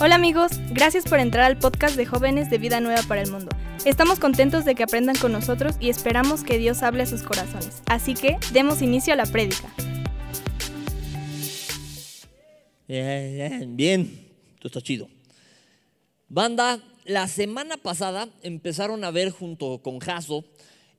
Hola amigos, gracias por entrar al podcast de jóvenes de Vida Nueva para el Mundo. Estamos contentos de que aprendan con nosotros y esperamos que Dios hable a sus corazones. Así que demos inicio a la prédica. Bien, esto está chido. Banda, la semana pasada empezaron a ver junto con Jaso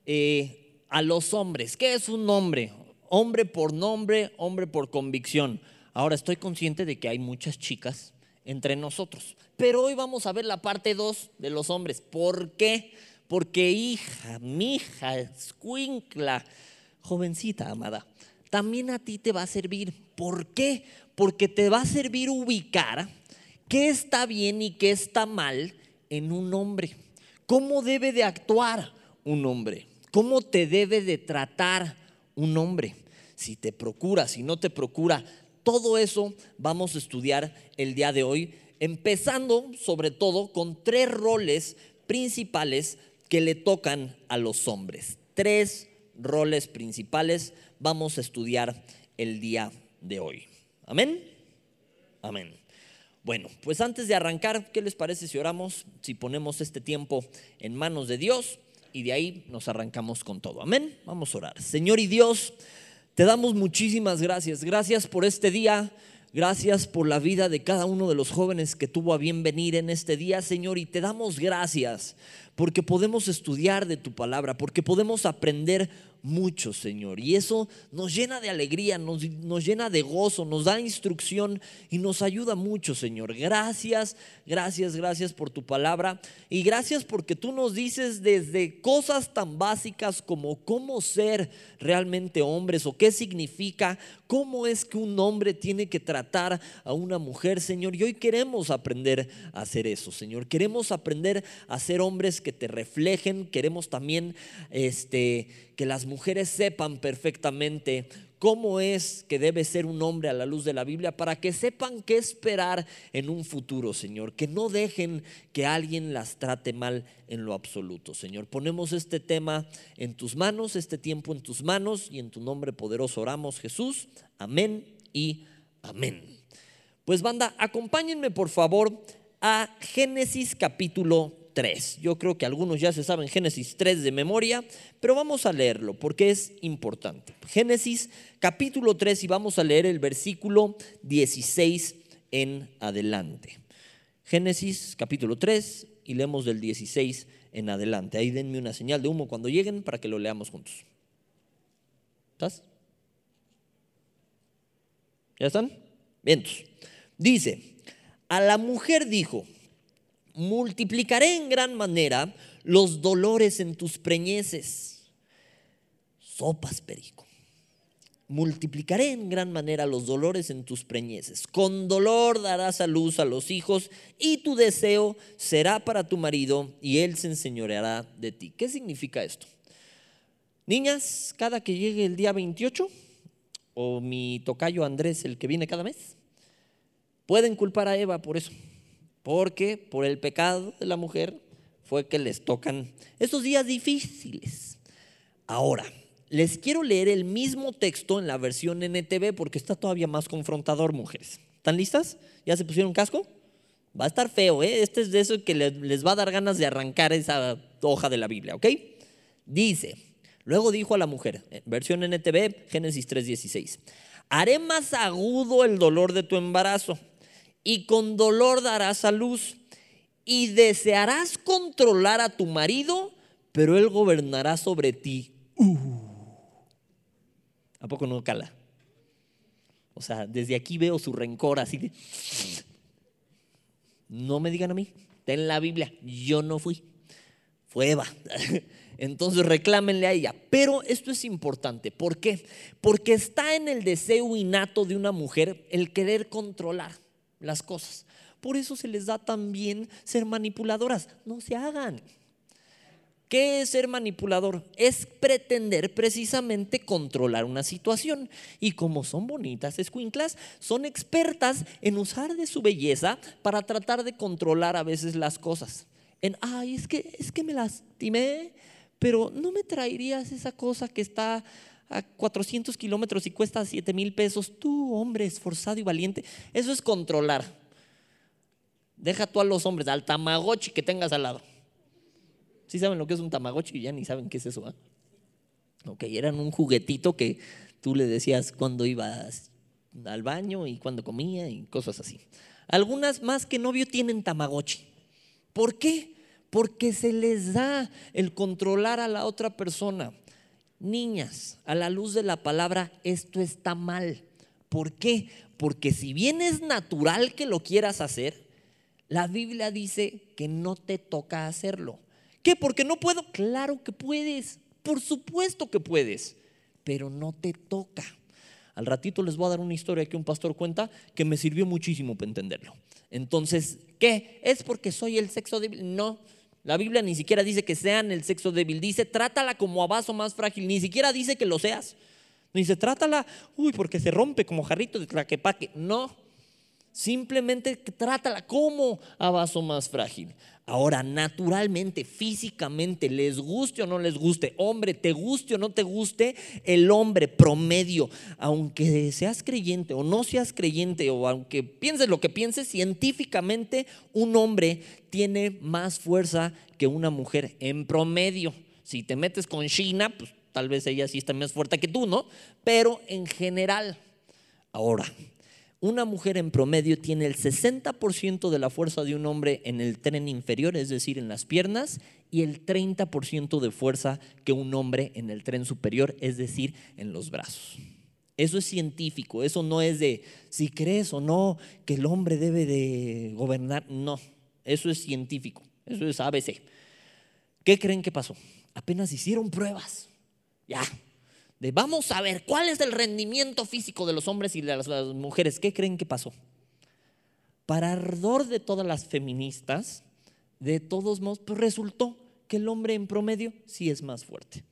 eh, a los hombres. ¿Qué es un hombre? Hombre por nombre, hombre por convicción. Ahora estoy consciente de que hay muchas chicas entre nosotros. Pero hoy vamos a ver la parte 2 de los hombres. ¿Por qué? Porque hija, mi hija, escuincla, jovencita amada, también a ti te va a servir. ¿Por qué? Porque te va a servir ubicar qué está bien y qué está mal en un hombre. ¿Cómo debe de actuar un hombre? ¿Cómo te debe de tratar un hombre? Si te procura, si no te procura, todo eso vamos a estudiar el día de hoy, empezando sobre todo con tres roles principales que le tocan a los hombres. Tres roles principales vamos a estudiar el día de hoy. Amén. Amén. Bueno, pues antes de arrancar, ¿qué les parece si oramos, si ponemos este tiempo en manos de Dios y de ahí nos arrancamos con todo? Amén. Vamos a orar. Señor y Dios, te damos muchísimas gracias. Gracias por este día. Gracias por la vida de cada uno de los jóvenes que tuvo a bien venir en este día, Señor. Y te damos gracias porque podemos estudiar de tu palabra, porque podemos aprender mucho, Señor. Y eso nos llena de alegría, nos, nos, llena de gozo, nos da instrucción y nos ayuda mucho, Señor. Gracias, gracias, gracias por tu palabra. Y gracias porque tú nos dices desde cosas tan básicas como cómo ser realmente hombres o qué significa, cómo es que un hombre tiene que tratar a una mujer, Señor. Y hoy queremos aprender a hacer eso, Señor. Queremos aprender a ser hombres que te reflejen. Queremos también este que las mujeres sepan perfectamente cómo es que debe ser un hombre a la luz de la Biblia para que sepan qué esperar en un futuro, Señor. Que no dejen que alguien las trate mal en lo absoluto, Señor. Ponemos este tema en tus manos, este tiempo en tus manos y en tu nombre poderoso oramos, Jesús. Amén y amén. Pues banda, acompáñenme por favor a Génesis capítulo 3. Yo creo que algunos ya se saben Génesis 3 de memoria, pero vamos a leerlo porque es importante. Génesis capítulo 3 y vamos a leer el versículo 16 en adelante. Génesis capítulo 3 y leemos del 16 en adelante. Ahí denme una señal de humo cuando lleguen para que lo leamos juntos. ¿Estás? ¿Ya están? Bien. Dice, a la mujer dijo, multiplicaré en gran manera los dolores en tus preñeces. Sopas, perico. Multiplicaré en gran manera los dolores en tus preñeces. Con dolor darás a luz a los hijos y tu deseo será para tu marido y él se enseñoreará de ti. ¿Qué significa esto? Niñas, cada que llegue el día 28, o mi tocayo Andrés, el que viene cada mes, pueden culpar a Eva por eso porque por el pecado de la mujer fue que les tocan estos días difíciles. Ahora, les quiero leer el mismo texto en la versión NTV porque está todavía más confrontador, mujeres. ¿Están listas? ¿Ya se pusieron casco? Va a estar feo, ¿eh? Este es de eso que les va a dar ganas de arrancar esa hoja de la Biblia, ¿ok? Dice, luego dijo a la mujer, versión NTV, Génesis 3:16, haré más agudo el dolor de tu embarazo y con dolor darás a luz y desearás controlar a tu marido, pero él gobernará sobre ti. Uh. ¿A poco no cala? O sea, desde aquí veo su rencor así de... No me digan a mí, está la Biblia, yo no fui, fue Eva. Entonces reclámenle a ella. Pero esto es importante. ¿Por qué? Porque está en el deseo innato de una mujer el querer controlar las cosas. Por eso se les da también ser manipuladoras. No se hagan. ¿Qué es ser manipulador? Es pretender precisamente controlar una situación. Y como son bonitas escuinclas, son expertas en usar de su belleza para tratar de controlar a veces las cosas. En, ay, es que, es que me lastimé, pero no me traerías esa cosa que está a 400 kilómetros y cuesta 7 mil pesos. Tú, hombre esforzado y valiente, eso es controlar. Deja tú a los hombres, al tamagotchi que tengas al lado. ¿Sí saben lo que es un tamagotchi? Ya ni saben qué es eso. ¿eh? Ok, eran un juguetito que tú le decías cuando ibas al baño y cuando comía y cosas así. Algunas más que novio tienen tamagotchi. ¿Por qué? Porque se les da el controlar a la otra persona. Niñas, a la luz de la palabra, esto está mal. ¿Por qué? Porque si bien es natural que lo quieras hacer, la Biblia dice que no te toca hacerlo. ¿Qué? Porque no puedo. Claro que puedes. Por supuesto que puedes. Pero no te toca. Al ratito les voy a dar una historia que un pastor cuenta que me sirvió muchísimo para entenderlo. Entonces, ¿qué? ¿Es porque soy el sexo débil? No. La Biblia ni siquiera dice que sean el sexo débil. Dice, trátala como a vaso más frágil. Ni siquiera dice que lo seas. Dice, trátala, uy, porque se rompe como jarrito de tlaquepaque. No. Simplemente trátala como a vaso más frágil. Ahora, naturalmente, físicamente, les guste o no les guste, hombre, te guste o no te guste, el hombre promedio, aunque seas creyente o no seas creyente, o aunque pienses lo que pienses, científicamente un hombre tiene más fuerza que una mujer en promedio. Si te metes con China, pues tal vez ella sí está más fuerte que tú, ¿no? Pero en general, ahora, una mujer en promedio tiene el 60% de la fuerza de un hombre en el tren inferior, es decir, en las piernas, y el 30% de fuerza que un hombre en el tren superior, es decir, en los brazos. Eso es científico, eso no es de si crees o no que el hombre debe de gobernar, no, eso es científico, eso es ABC. ¿Qué creen que pasó? Apenas hicieron pruebas, ya, vamos a ver cuál es el rendimiento físico de los hombres y de las, mujeres. ¿Qué creen que pasó? Para ardor de todas las feministas, de todos modos, pues resultó que el hombre en promedio sí es más fuerte.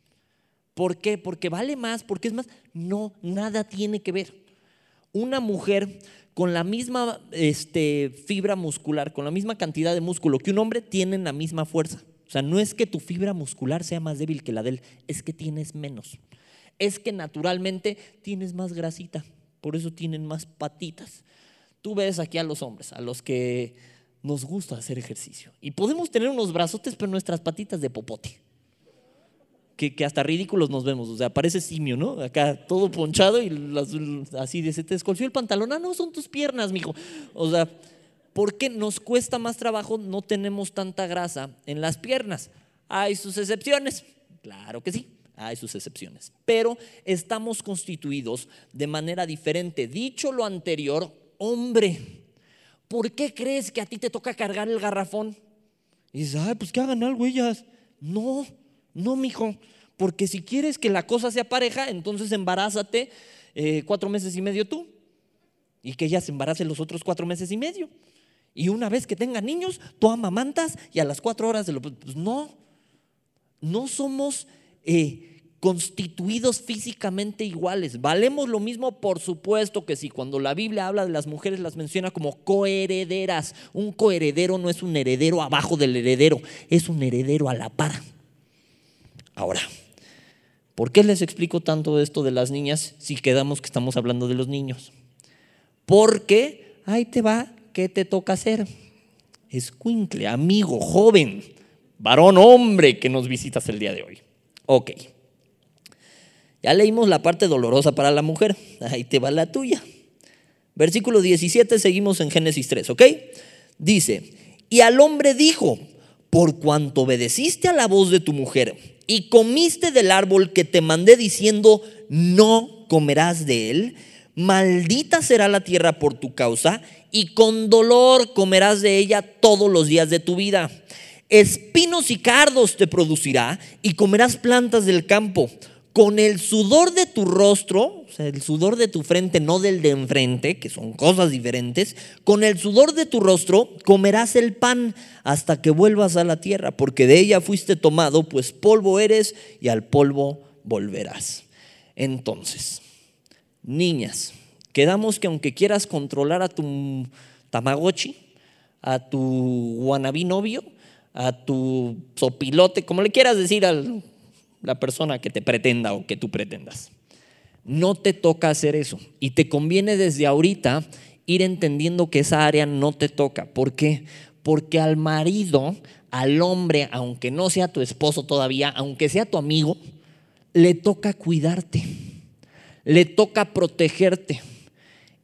¿Por qué? Porque vale más, porque es más. No, nada tiene que ver. Una mujer con la misma este, fibra muscular, con la misma cantidad de músculo que un hombre, tienen la misma fuerza. O sea, no es que tu fibra muscular sea más débil que la de él, es que tienes menos es que naturalmente tienes más grasita, por eso tienen más patitas. Tú ves aquí a los hombres, a los que nos gusta hacer ejercicio. Y podemos tener unos brazotes, pero nuestras patitas de popote. Que, hasta ridículos nos vemos, o sea, parece simio, ¿no? Acá todo ponchado y así de se te escolció el pantalón. Ah, no, son tus piernas, mijo. O sea, ¿por qué nos cuesta más trabajo? No tenemos tanta grasa en las piernas. Hay sus excepciones, claro que sí hay sus excepciones, pero estamos constituidos de manera diferente. Dicho lo anterior, hombre, ¿por qué crees que a ti te toca cargar el garrafón? Y dices, ay, pues que hagan algo ellas. No, no, mijo, porque si quieres que la cosa sea pareja, entonces embarázate eh, cuatro meses y medio tú y que ella se los otros cuatro meses y medio. Y una vez que tenga niños, tú amamantas y a las cuatro horas de lo... Pues no, no somos eh, constituidos físicamente iguales. Valemos lo mismo, por supuesto que sí. Cuando la Biblia habla de las mujeres, las menciona como coherederas. Un coheredero no es un heredero abajo del heredero, es un heredero a la par. Ahora, ¿por qué les explico tanto esto de las niñas si quedamos que estamos hablando de los niños? Porque ahí te va, ¿qué te toca hacer? Escuincle, amigo, joven, varón, hombre que nos visitas el día de hoy. Ok. Ya leímos la parte dolorosa para la mujer. Ahí te va la tuya. Versículo 17, seguimos en Génesis 3, ¿ok? Dice, y al hombre dijo, por cuanto obedeciste a la voz de tu mujer y comiste del árbol que te mandé diciendo, no comerás de él, maldita será la tierra por tu causa y con dolor comerás de ella todos los días de tu vida. Espinos y cardos te producirá y comerás plantas del campo con el sudor de tu rostro, o sea, el sudor de tu frente, no del de enfrente, que son cosas diferentes, con el sudor de tu rostro comerás el pan hasta que vuelvas a la tierra, porque de ella fuiste tomado, pues polvo eres y al polvo volverás. Entonces, niñas, quedamos que aunque quieras controlar a tu tamagotchi, a tu wannabe novio, a tu sopilote, como le quieras decir al la persona que te pretenda o que tú pretendas. No te toca hacer eso y te conviene desde ahorita ir entendiendo que esa área no te toca. ¿Por qué? Porque al marido, al hombre, aunque no sea tu esposo todavía, aunque sea tu amigo, le toca cuidarte, le toca protegerte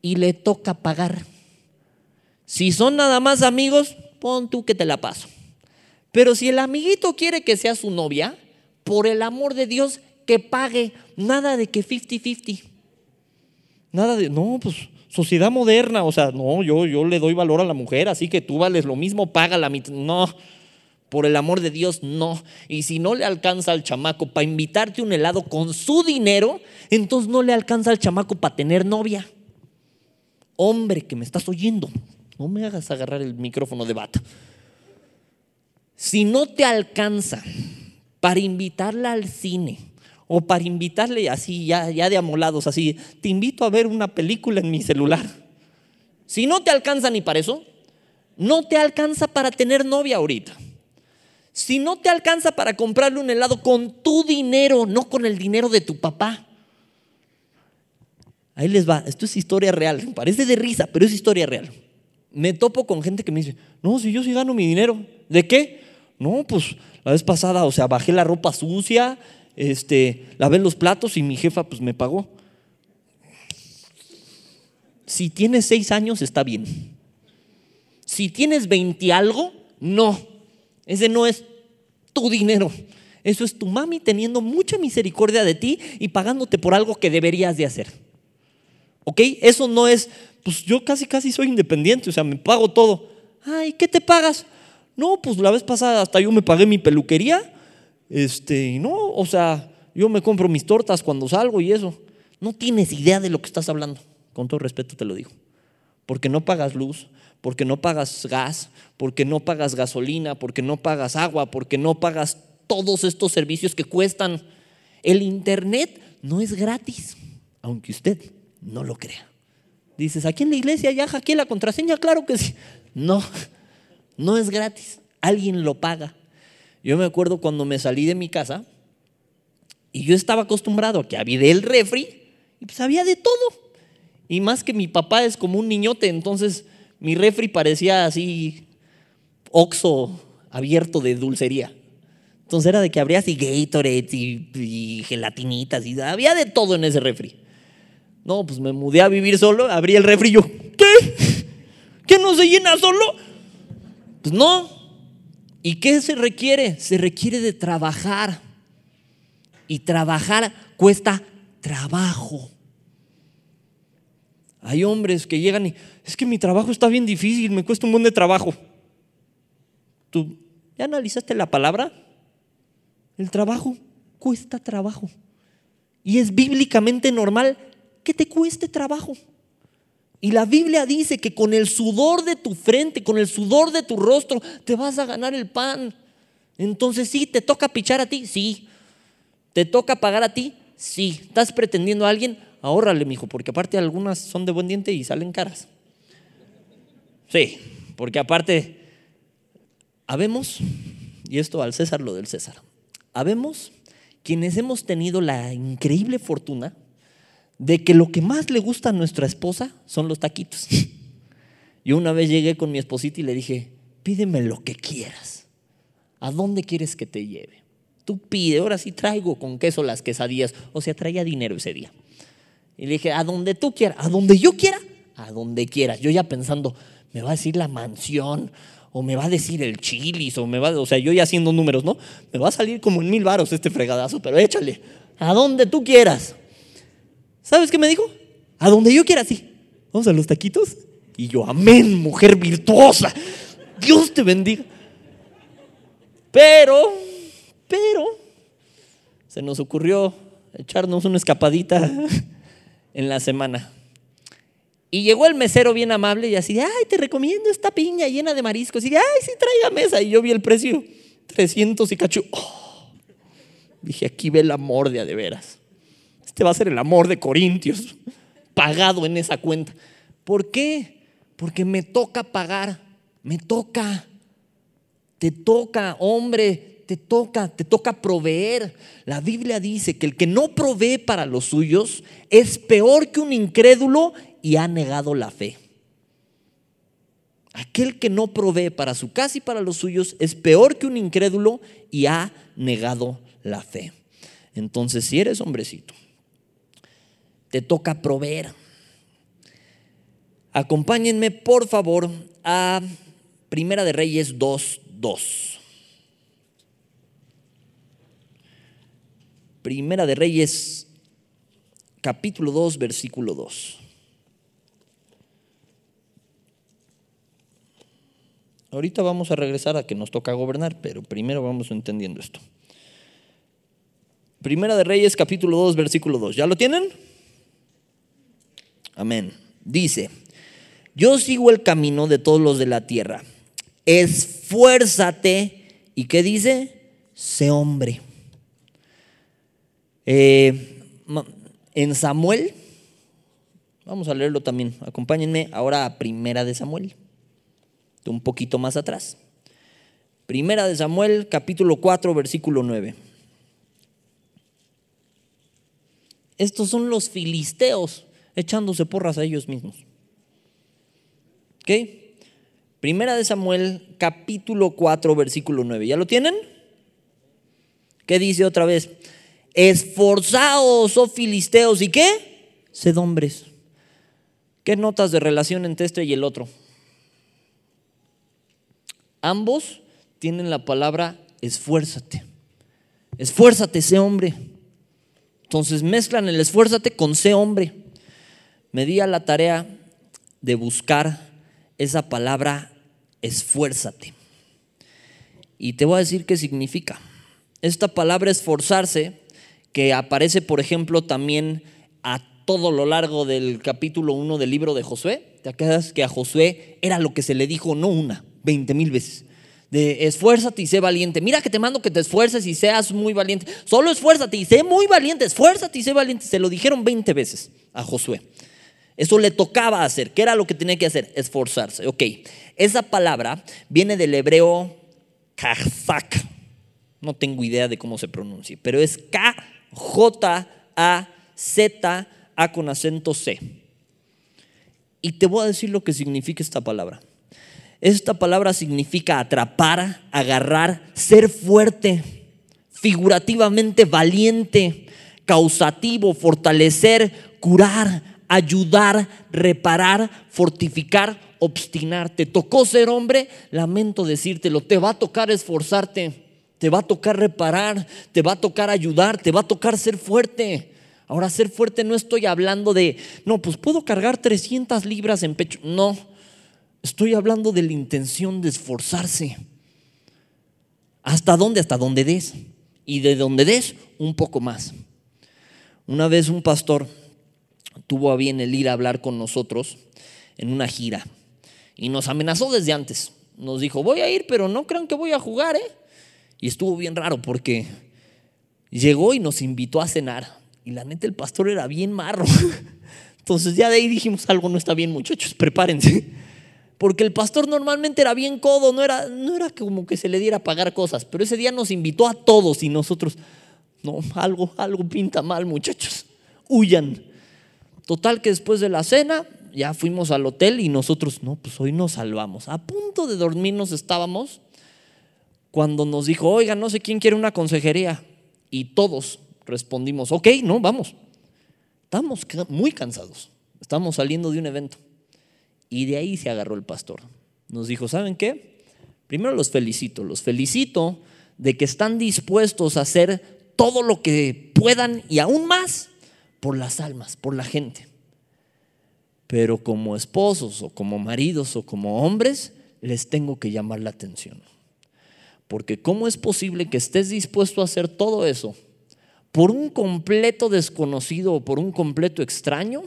y le toca pagar. Si son nada más amigos, pon tú que te la paso. Pero si el amiguito quiere que sea su novia, por el amor de Dios, que pague. Nada de que 50-50. Nada de, no, pues sociedad moderna, o sea, no, yo, yo le doy valor a la mujer, así que tú vales lo mismo, paga la mitad. No, por el amor de Dios, no. Y si no le alcanza al chamaco para invitarte un helado con su dinero, entonces no le alcanza al chamaco para tener novia. Hombre que me estás oyendo, no me hagas agarrar el micrófono de bata. Si no te alcanza para invitarla al cine o para invitarle así, ya, ya de amolados, así, te invito a ver una película en mi celular. Si no te alcanza ni para eso, no te alcanza para tener novia ahorita. Si no te alcanza para comprarle un helado con tu dinero, no con el dinero de tu papá. Ahí les va, esto es historia real, parece de risa, pero es historia real. Me topo con gente que me dice, no, si yo sí gano mi dinero, ¿de qué? No, pues la vez pasada, o sea, bajé la ropa sucia, este, lavé los platos y mi jefa pues me pagó. Si tienes seis años está bien. Si tienes 20 algo, no. Ese no es tu dinero. Eso es tu mami teniendo mucha misericordia de ti y pagándote por algo que deberías de hacer. ¿Ok? Eso no es, pues yo casi casi soy independiente, o sea, me pago todo. Ay, ¿qué te pagas? No, pues la vez pasada hasta yo me pagué mi peluquería. Este, no, o sea, yo me compro mis tortas cuando salgo y eso. No tienes idea de lo que estás hablando. Con todo respeto te lo digo. Porque no pagas luz, porque no pagas gas, porque no pagas gasolina, porque no pagas agua, porque no pagas todos estos servicios que cuestan. El internet no es gratis, aunque usted no lo crea. Dices, aquí en la iglesia ya hackeé la contraseña, claro que sí. No, no es gratis, alguien lo paga. Yo me acuerdo cuando me salí de mi casa y yo estaba acostumbrado a que había el refri y pues había de todo. Y más que mi papá es como un niñote, entonces mi refri parecía así oxo abierto de dulcería. Entonces era de que habría así Gatorade y, gelatinitas y había de todo en ese refri. No, pues me mudé a vivir solo, abrí el refri y yo, ¿qué? ¿Qué no se llena solo? Pues no. ¿Y qué se requiere? Se requiere de trabajar. Y trabajar cuesta trabajo. Hay hombres que llegan y es que mi trabajo está bien difícil, me cuesta un buen de trabajo. ¿Tú ya analizaste la palabra? El trabajo cuesta trabajo. Y es bíblicamente normal que te cueste trabajo. Y la Biblia dice que con el sudor de tu frente, con el sudor de tu rostro, te vas a ganar el pan. Entonces sí, te toca pichar a ti, sí. ¿Te toca pagar a ti? Sí. ¿Estás pretendiendo a alguien? Ahórrale, mijo, porque aparte algunas son de buen diente y salen caras. Sí, porque aparte, habemos, y esto al César lo del César, habemos quienes hemos tenido la increíble fortuna de que lo que más le gusta a nuestra esposa son los taquitos. Yo una vez llegué con mi esposita y le dije, pídeme lo que quieras. ¿A dónde quieres que te lleve? Tú pide, ahora sí traigo con queso las quesadillas. O sea, traía dinero ese día. Y le dije, a donde tú quieras, a donde yo quiera, a donde quieras. Yo ya pensando, me va a decir la mansión, o me va a decir el chilis, o me va, o sea, yo ya haciendo números, ¿no? Me va a salir como en mil varos este fregadazo, pero échale, a donde tú quieras. ¿Sabes qué me dijo? A donde yo quiera, sí. Vamos a los taquitos. Y yo, amén, mujer virtuosa. Dios te bendiga. Pero, pero, se nos ocurrió echarnos una escapadita en la semana. Y llegó el mesero bien amable y así, de, ay, te recomiendo esta piña llena de mariscos. Y de, ay, sí, traiga mesa. Y yo vi el precio, 300 y cacho. Oh, dije, aquí ve el amor de a de veras. Este va a ser el amor de Corintios, pagado en esa cuenta. ¿Por qué? Porque me toca pagar, me toca, te toca, hombre, te toca, te toca proveer. La Biblia dice que el que no provee para los suyos es peor que un incrédulo y ha negado la fe. Aquel que no provee para su casa y para los suyos es peor que un incrédulo y ha negado la fe. Entonces, si eres hombrecito, te toca proveer. Acompáñenme, por favor, a Primera de Reyes 2.2. Primera de Reyes, capítulo 2, versículo 2. Ahorita vamos a regresar a que nos toca gobernar, pero primero vamos entendiendo esto. Primera de Reyes, capítulo 2, versículo 2. ¿Ya lo tienen? Amén. Dice, yo sigo el camino de todos los de la tierra. Esfuérzate. ¿Y qué dice? Sé hombre. Eh, en Samuel, vamos a leerlo también. Acompáñenme ahora a Primera de Samuel un poquito más atrás. Primera de Samuel, capítulo 4, versículo 9. Estos son los filisteos echándose porras a ellos mismos. ¿Ok? Primera de Samuel, capítulo 4, versículo 9. ¿Ya lo tienen? ¿Qué dice otra vez? Esforzaos, oh filisteos, ¿y qué? Sed hombres. ¿Qué notas de relación entre este y el otro? Ambos tienen la palabra esfuérzate. Esfuérzate, sé hombre. Entonces mezclan el esfuérzate con sé hombre. Me di a la tarea de buscar esa palabra esfuérzate. Y te voy a decir qué significa. Esta palabra esforzarse, que aparece, por ejemplo, también a todo lo largo del capítulo 1 del libro de Josué. ¿Te acuerdas que a Josué era lo que se le dijo no una, 20 mil veces. De esfuérzate y sé valiente. Mira que te mando que te esfuerces y seas muy valiente. Solo esfuérzate y sé muy valiente. Esfuérzate y sé valiente. Se lo dijeron 20 veces a Josué. Eso le tocaba hacer. ¿Qué era lo que tenía que hacer? Esforzarse. Ok. Esa palabra viene del hebreo kazak. No tengo idea de cómo se pronuncia, pero es K-J-A-Z-A con acento C. Y te voy a decir lo que significa esta palabra. Esta palabra significa atrapar, agarrar, ser fuerte, figurativamente valiente, causativo, fortalecer, curar, ayudar, reparar, fortificar, obstinar. ¿Te tocó ser hombre? Lamento decírtelo, te va a tocar esforzarte, te va a tocar reparar, te va a tocar ayudar, te va a tocar ser fuerte. Ahora, ser fuerte no estoy hablando de, no, pues puedo cargar 300 libras en pecho. No, Estoy hablando de la intención de esforzarse. ¿Hasta dónde? Hasta donde des. Y de donde des, un poco más. Una vez un pastor tuvo a bien el ir a hablar con nosotros en una gira y nos amenazó desde antes. Nos dijo, voy a ir, pero no crean que voy a jugar, ¿eh? Y estuvo bien raro porque llegó y nos invitó a cenar. Y la neta, el pastor era bien marro. Entonces ya de ahí dijimos, algo no está bien, muchachos, prepárense porque el pastor normalmente era bien codo, no era, no era como que se le diera a pagar cosas, pero ese día nos invitó a todos y nosotros, no, algo, algo pinta mal muchachos, huyan. Total que después de la cena ya fuimos al hotel y nosotros, no, pues hoy nos salvamos. A punto de dormirnos estábamos cuando nos dijo, oiga, no sé quién quiere una consejería. Y todos respondimos, ok, no, vamos. Estamos muy cansados, estamos saliendo de un evento. Y de ahí se agarró el pastor. Nos dijo, ¿saben qué? Primero los felicito, los felicito de que están dispuestos a hacer todo lo que puedan y aún más por las almas, por la gente. Pero como esposos o como maridos o como hombres, les tengo que llamar la atención. Porque ¿cómo es posible que estés dispuesto a hacer todo eso por un completo desconocido o por un completo extraño?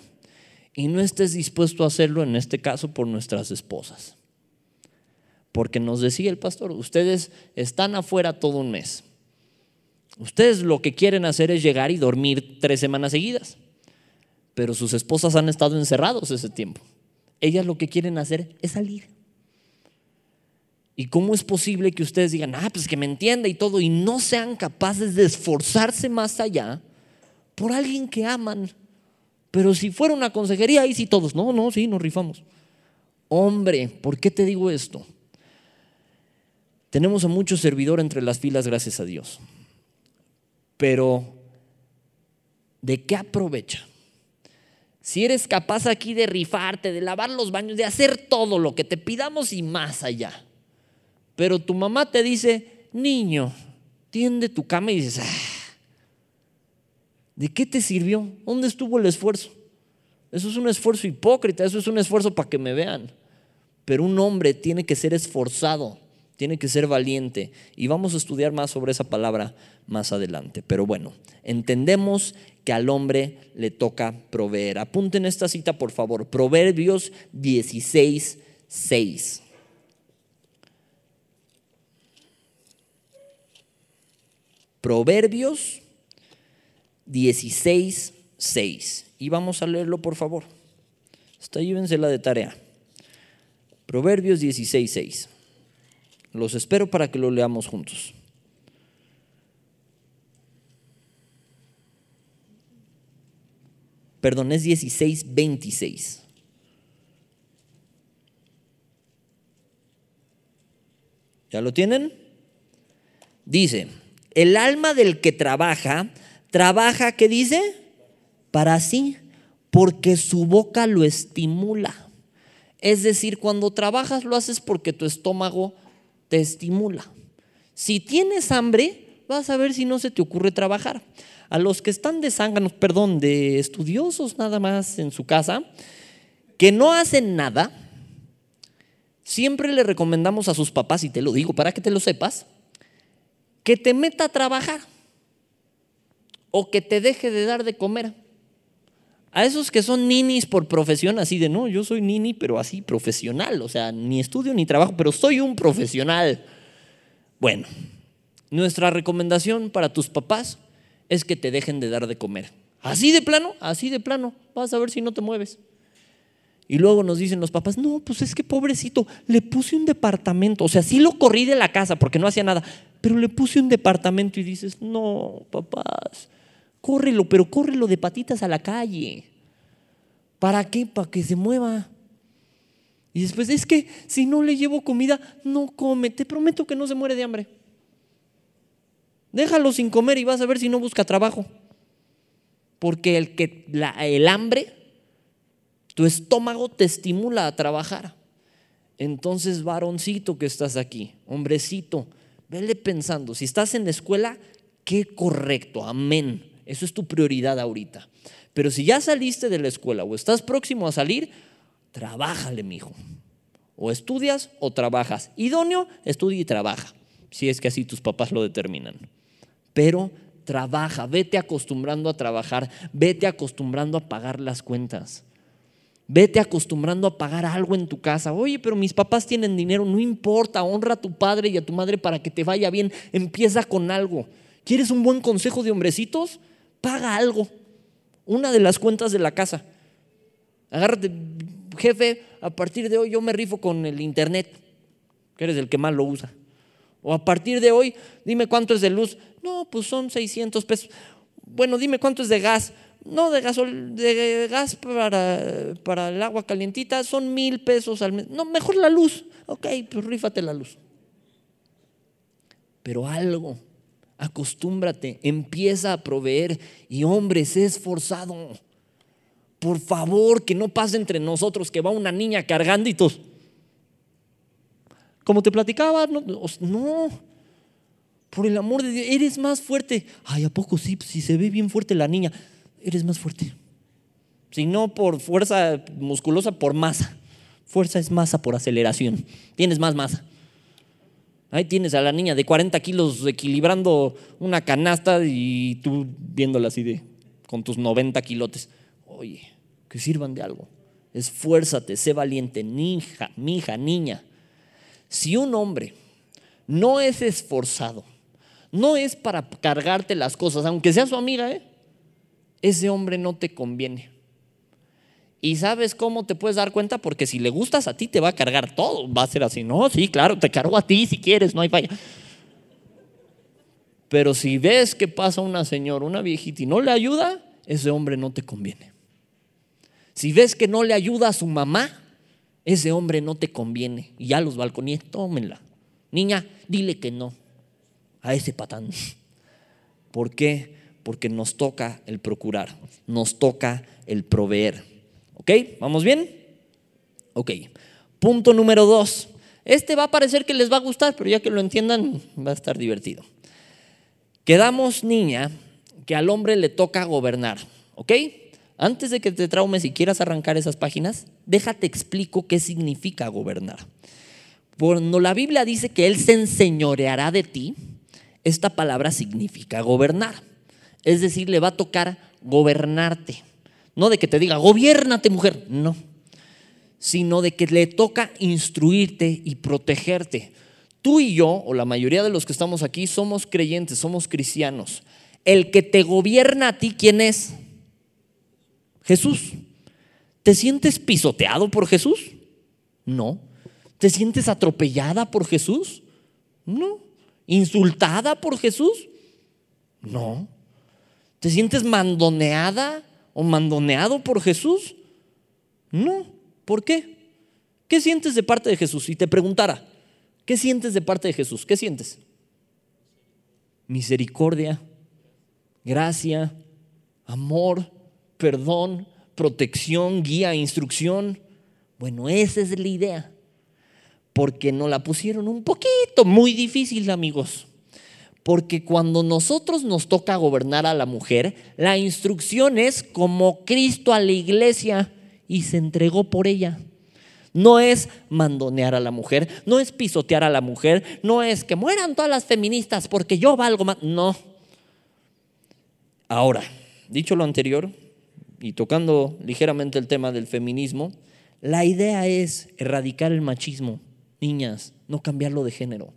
y no estés dispuesto a hacerlo, en este caso, por nuestras esposas. Porque nos decía el pastor, ustedes están afuera todo un mes. Ustedes lo que quieren hacer es llegar y dormir tres semanas seguidas. Pero sus esposas han estado encerrados ese tiempo. Ellas lo que quieren hacer es salir. ¿Y cómo es posible que ustedes digan, ah, pues que me entienda y todo, y no sean capaces de esforzarse más allá por alguien que aman? Pero si fuera una consejería, ahí sí todos, no, no, sí, nos rifamos. hombre. ¿Por qué te digo esto? Tenemos a mucho servidor entre las filas, gracias a Dios. Pero, ¿de qué aprovecha? Si eres capaz aquí de rifarte, de lavar los baños, de hacer todo lo que te pidamos y más allá. Pero tu mamá te dice, niño, tiende tu cama y dices, ah, ¿de qué te sirvió? ¿Dónde estuvo el esfuerzo? Eso es un esfuerzo hipócrita, eso es un esfuerzo para que me vean. Pero un hombre tiene que ser esforzado, tiene que ser valiente. Y vamos a estudiar más sobre esa palabra más adelante. Pero bueno, entendemos que al hombre le toca proveer. Apunten esta cita, por favor. Proverbios 16, 6. Proverbios 16, 6. Y vamos a leerlo, por favor. Está la de tarea. Proverbios 16, 6. Los espero para que lo leamos juntos. Perdón, es 16, 26. ¿Ya lo tienen? Dice, el alma del que trabaja, trabaja, ¿qué dice? Para sí, porque su boca lo estimula. Es decir, cuando trabajas lo haces porque tu estómago te estimula. Si tienes hambre, vas a ver si no se te ocurre trabajar. A los que están de zánganos, perdón, de estudiosos nada más en su casa, que no hacen nada, siempre le recomendamos a sus papás, y te lo digo para que te lo sepas, que te meta a trabajar o que te deje de dar de comer. A esos que son ninis por profesión, así de no, yo soy nini, pero así profesional, o sea, ni estudio ni trabajo, pero soy un profesional. Bueno, nuestra recomendación para tus papás es que te dejen de dar de comer. Así de plano, así de plano, vas a ver si no te mueves. Y luego nos dicen los papás, no, pues es que pobrecito, le puse un departamento, o sea, sí lo corrí de la casa porque no hacía nada, pero le puse un departamento y dices, no, papás, córrelo, pero córrelo de patitas a la calle. ¿Para qué? Para que se mueva. Y después, es que si no le llevo comida, no come. Te prometo que no se muere de hambre. Déjalo sin comer y vas a ver si no busca trabajo. Porque el, que, el hambre, tu estómago te estimula a trabajar. Entonces, varoncito que estás aquí, hombrecito, vele pensando, si estás en la escuela, qué correcto, amén. Eso es tu prioridad ahorita. Pero si ya saliste de la escuela o estás próximo a salir, trabájale, mijo. O estudias o trabajas. Idóneo, estudia y trabaja. Si es que así tus papás lo determinan. Pero trabaja, vete acostumbrando a trabajar, vete acostumbrando a pagar las cuentas. Vete acostumbrando a pagar algo en tu casa. Oye, pero mis papás tienen dinero, no importa, honra a tu padre y a tu madre para que te vaya bien. Empieza con algo. ¿Quieres un buen consejo de hombrecitos? Paga algo, una de las cuentas de la casa. Agárrate, jefe, a partir de hoy yo me rifo con el internet, que eres el que más lo usa. O a partir de hoy, dime cuánto es de luz. No, pues son 600 pesos. Bueno, dime cuánto es de gas. No, de, gasol, de gas para, para el agua calientita son mil pesos al mes. No, mejor la luz. Ok, pues rífate la luz. Pero algo acostúmbrate, empieza a proveer y hombre, sé esforzado. Por favor, que no pase entre nosotros que va una niña todos. Como te platicaba, no, no, por el amor de Dios, eres más fuerte. Ay, ¿a poco sí? Si se ve bien fuerte la niña, eres más fuerte. Si no por fuerza musculosa, por masa. Fuerza es masa por aceleración. Tienes más masa. Ahí tienes a la niña de 40 kilos equilibrando una canasta y tú viéndola así de con tus 90 kilotes. Oye, que sirvan de algo. Esfuérzate, sé valiente, hija, mi hija, niña. Si un hombre no es esforzado, no es para cargarte las cosas, aunque sea su amiga, ¿eh? ese hombre no te conviene. Y sabes cómo te puedes dar cuenta, porque si le gustas a ti te va a cargar todo, va a ser así, no, sí, claro, te cargo a ti si quieres, no hay falla. Pero si ves que pasa una señora, una viejita y no le ayuda, ese hombre no te conviene. Si ves que no le ayuda a su mamá, ese hombre no te conviene. Y ya los balconíes, tómenla. Niña, dile que no a ese patán. ¿Por qué? Porque nos toca el procurar, nos toca el proveer. ¿Ok? ¿Vamos bien? Ok. Punto número dos. Este va a parecer que les va a gustar, pero ya que lo entiendan, va a estar divertido. Quedamos, niña, que al hombre le toca gobernar. ¿Ok? Antes de que te traumes y quieras arrancar esas páginas, déjate explico qué significa gobernar. Cuando la Biblia dice que Él se enseñoreará de ti, esta palabra significa gobernar. Es decir, le va a tocar gobernarte. No de que te diga, gobiernate mujer, no. Sino de que le toca instruirte y protegerte. Tú y yo, o la mayoría de los que estamos aquí, somos creyentes, somos cristianos. El que te gobierna a ti, ¿quién es? Jesús. ¿Te sientes pisoteado por Jesús? No. ¿Te sientes atropellada por Jesús? No. ¿Insultada por Jesús? No. ¿Te sientes mandoneada o mandoneado por Jesús? No. ¿Por qué? ¿Qué sientes de parte de Jesús? Y te preguntara, ¿qué sientes de parte de Jesús? ¿Qué sientes? Misericordia, gracia, amor, perdón, protección, guía, instrucción. Bueno, esa es la idea. Porque nos la pusieron un poquito muy difícil, amigos. Porque cuando nosotros nos toca gobernar a la mujer, la instrucción es como Cristo a la iglesia y se entregó por ella. No es mandonear a la mujer, no es pisotear a la mujer, no es que mueran todas las feministas porque yo valgo más. No. Ahora, dicho lo anterior, y tocando ligeramente el tema del feminismo, la idea es erradicar el machismo, niñas, no cambiarlo de género.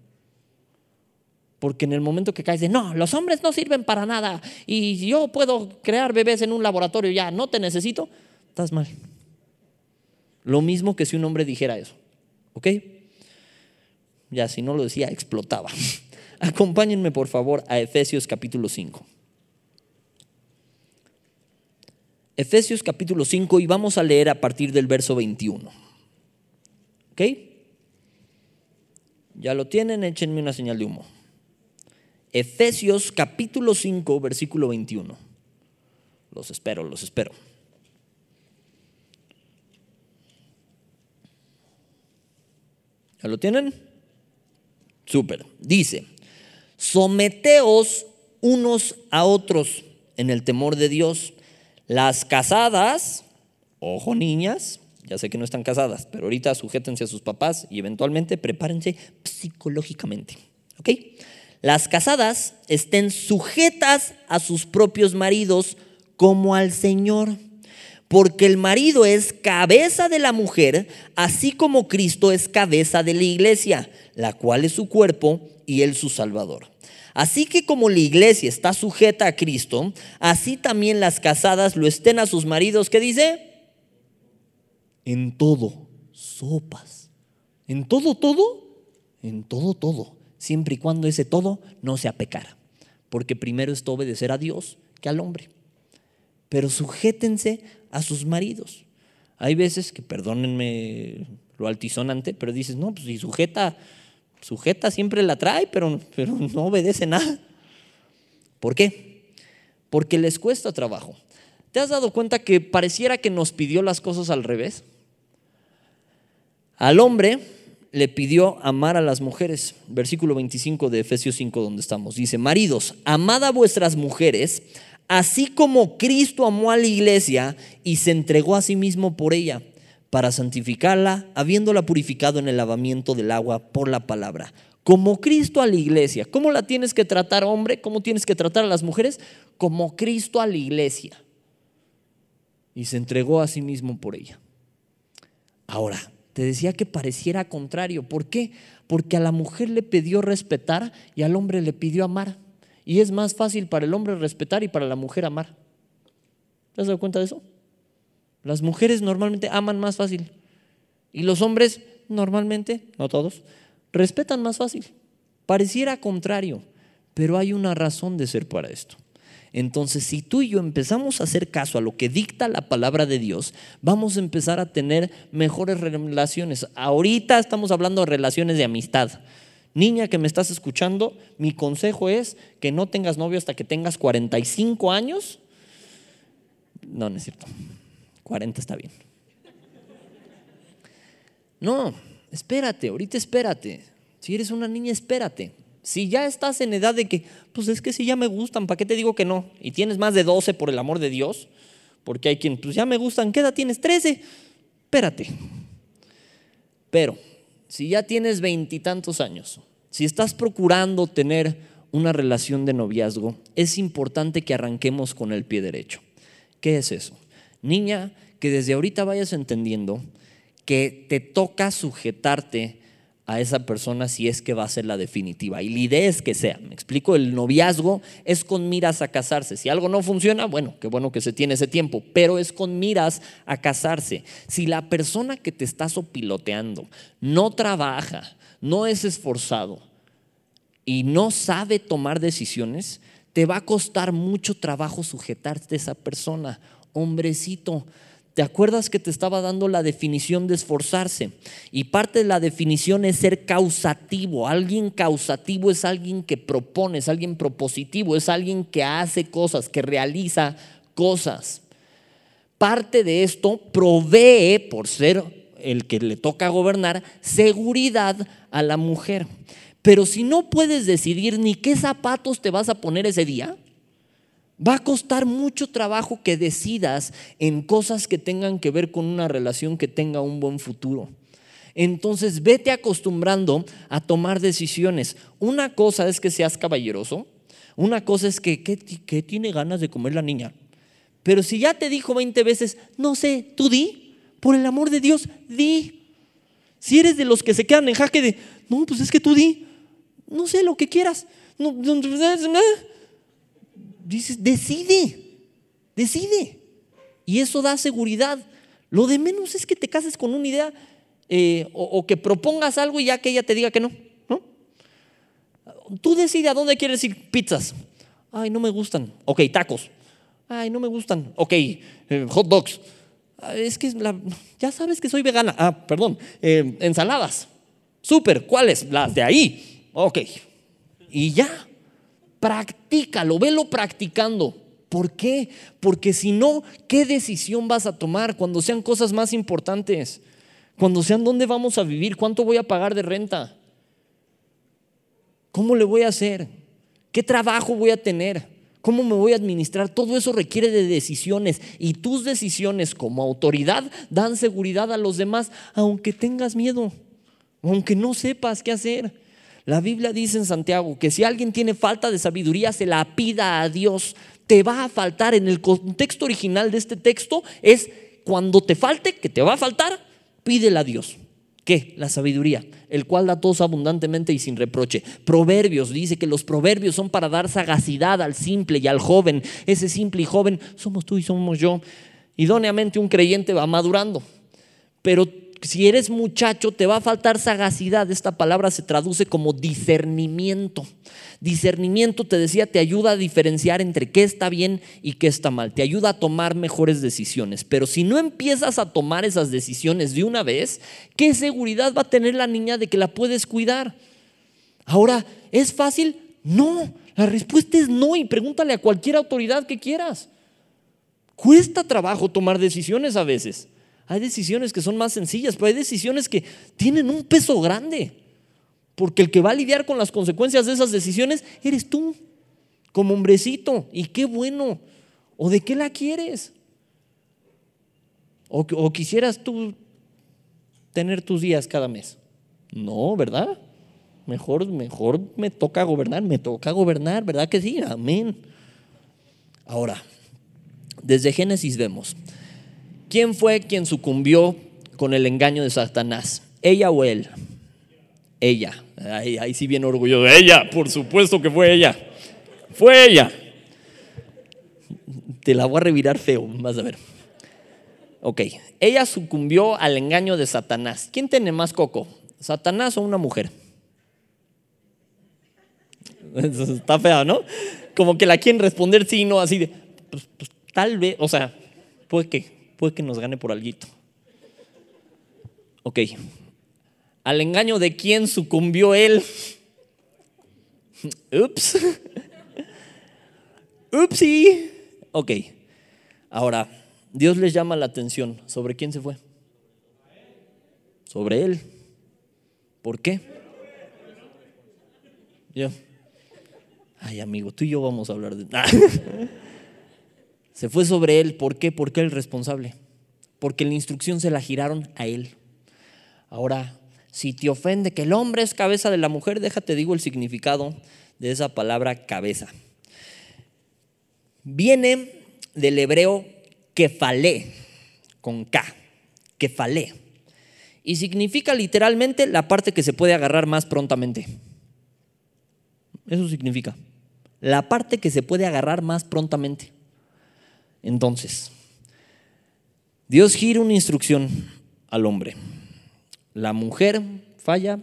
Porque en el momento que caes de, no, los hombres no sirven para nada y yo puedo crear bebés en un laboratorio ya, no te necesito, estás mal. Lo mismo que si un hombre dijera eso, ¿ok? Ya, si no lo decía, explotaba. Acompáñenme por favor a Efesios capítulo 5. Efesios capítulo 5 y vamos a leer a partir del verso 21. ¿Ok? Ya lo tienen, échenme una señal de humo. Efesios capítulo 5, versículo 21. Los espero, los espero. ¿Ya lo tienen? Súper. Dice, someteos unos a otros en el temor de Dios las casadas, ojo niñas, ya sé que no están casadas, pero ahorita sujétense a sus papás y eventualmente prepárense psicológicamente. ¿Ok? Las casadas estén sujetas a sus propios maridos como al Señor. Porque el marido es cabeza de la mujer, así como Cristo es cabeza de la iglesia, la cual es su cuerpo y él su Salvador. Así que como la iglesia está sujeta a Cristo, así también las casadas lo estén a sus maridos. ¿Qué dice? En todo, sopas. ¿En todo, todo? En todo, todo. Siempre y cuando ese todo no sea pecar. Porque primero es obedecer a Dios que al hombre. Pero sujétense a sus maridos. Hay veces que, perdónenme lo altisonante, pero dices, no, pues si sujeta Sujeta siempre la trae, pero, pero no obedece nada. ¿Por qué? Porque les cuesta trabajo. ¿Te has dado cuenta que pareciera que nos pidió las cosas al revés? Al hombre le pidió amar a las mujeres. Versículo 25 de Efesios 5 donde estamos. Dice, maridos, amad a vuestras mujeres, así como Cristo amó a la iglesia y se entregó a sí mismo por ella para santificarla, habiéndola purificado en el lavamiento del agua por la palabra. Como Cristo a la iglesia. ¿Cómo la tienes que tratar, hombre? ¿Cómo tienes que tratar a las mujeres? Como Cristo a la iglesia. Y se entregó a sí mismo por ella. Ahora, te decía que pareciera contrario. ¿Por qué? Porque a la mujer le pidió respetar y al hombre le pidió amar. Y es más fácil para el hombre respetar y para la mujer amar. ¿Te has dado cuenta de eso? Las mujeres normalmente aman más fácil. Y los hombres normalmente, no todos, respetan más fácil. Pareciera contrario, pero hay una razón de ser para esto. Entonces, si tú y yo empezamos a hacer caso a lo que dicta la palabra de Dios, vamos a empezar a tener mejores relaciones. Ahorita estamos hablando de relaciones de amistad. Niña que me estás escuchando, mi consejo es que no tengas novio hasta que tengas 45 años. No, no es cierto. 40 está bien. No, espérate, ahorita espérate. Si eres una niña, espérate. Si ya estás en edad de que, pues es que si ya me gustan, ¿para qué te digo que no? Y tienes más de 12 por el amor de Dios, porque hay quien, pues ya me gustan, ¿qué edad tienes? 13. Espérate. Pero, si ya tienes veintitantos años, si estás procurando tener una relación de noviazgo, es importante que arranquemos con el pie derecho. ¿Qué es eso? Niña, que desde ahorita vayas entendiendo que te toca sujetarte a esa persona si es que va a ser la definitiva. Y la idea es que sea, me explico, el noviazgo es con miras a casarse. Si algo no funciona, bueno, qué bueno que se tiene ese tiempo, pero es con miras a casarse. Si la persona que te está sopiloteando no trabaja, no es esforzado y no sabe tomar decisiones, te va a costar mucho trabajo sujetarte a esa persona. Hombrecito, ¿Te acuerdas que te estaba dando la definición de esforzarse? Y parte de la definición es ser causativo. Alguien causativo es alguien que propone, es alguien propositivo, es alguien que hace cosas, que realiza cosas. Parte de esto provee, por ser el que le toca gobernar, seguridad a la mujer. Pero si no puedes decidir ni qué zapatos te vas a poner ese día, Va a costar mucho trabajo que decidas en cosas que tengan que ver con una relación que tenga un buen futuro. Entonces vete acostumbrando a tomar decisiones. Una cosa es que seas caballeroso, una cosa es que ¿qué, tiene ganas de comer la niña? Pero si ya te dijo 20 veces, no sé, tú di, por el amor de Dios, di. Si eres de los que se quedan en jaque de, no, pues es que tú di, no sé lo que quieras. No, no, no, dices, decide, decide. Y eso da seguridad. Lo de menos es que te cases con una idea eh, o, que propongas algo y ya que ella te diga que no. Tú decides a dónde quieres ir pizzas. Ay, no me gustan. Ok, tacos. Ay, no me gustan. Ok, eh, hot dogs. es que ya sabes que soy vegana. Ah, perdón. Eh, ensaladas. Súper. ¿Cuáles? Las de ahí. Ok. Y ya. Practícalo, velo practicando. ¿Por qué? Porque si no, ¿qué decisión vas a tomar cuando sean cosas más importantes? Cuando sean dónde vamos a vivir, cuánto voy a pagar de renta, cómo le voy a hacer, qué trabajo voy a tener, cómo me voy a administrar. Todo eso requiere de decisiones y tus decisiones como autoridad dan seguridad a los demás, aunque tengas miedo, aunque no sepas qué hacer. La Biblia dice en Santiago que si alguien tiene falta de sabiduría, se la pida a Dios. Te va a faltar. En el contexto original de este texto es cuando te falte, que te va a faltar, pídele a Dios. ¿Qué? La sabiduría, el cual da todos abundantemente y sin reproche. Proverbios dice que los proverbios son para dar sagacidad al simple y al joven. Ese simple y joven somos tú y somos yo. Idóneamente un creyente va madurando. Pero si eres muchacho, te va a faltar sagacidad. Esta palabra se traduce como discernimiento. Discernimiento, te decía, te ayuda a diferenciar entre qué está bien y qué está mal. Te ayuda a tomar mejores decisiones. Pero si no empiezas a tomar esas decisiones de una vez, ¿qué seguridad va a tener la niña de que la puedes cuidar? Ahora, ¿es fácil? No. La respuesta es no y pregúntale a cualquier autoridad que quieras. Cuesta trabajo tomar decisiones a veces. Hay decisiones que son más sencillas, pero hay decisiones que tienen un peso grande. Porque el que va a lidiar con las consecuencias de esas decisiones eres tú, como hombrecito. Y qué bueno. ¿O de qué la quieres? ¿O, quisieras tú tener tus días cada mes? No, ¿verdad? Mejor, mejor me toca gobernar, me toca gobernar, ¿verdad que sí? Amén. Ahora, desde Génesis vemos ¿Quién fue quien sucumbió con el engaño de Satanás? ¿Ella o él? Ella. Ahí, sí viene orgulloso. Ella, por supuesto que fue ella. Fue ella. Te la voy a revirar feo, vas a ver. Ok, ella sucumbió al engaño de Satanás. ¿Quién tiene más coco? ¿Satanás o una mujer? Está fea, ¿no? Como que la quieren responder sí, no, así de, pues, pues, tal vez, o sea, puede que, puede que nos gane por algo. Ok. ¿Al engaño de quién sucumbió él? Ups. Upsi. Ok. Ahora, Dios les llama la atención. ¿Sobre quién se fue? Sobre él. ¿Por qué? Yo. Ay, amigo, tú y yo vamos a hablar de. se fue sobre él. ¿Por qué? Porque él es responsable. Porque la instrucción se la giraron a él. Ahora, si te ofende que el hombre es cabeza de la mujer, déjate digo el significado de esa palabra cabeza. Viene del hebreo kefalé, con K, kefalé. Y significa literalmente la parte que se puede agarrar más prontamente. Eso significa. La parte que se puede agarrar más prontamente. Entonces, Dios gira una instrucción al hombre. La mujer falla,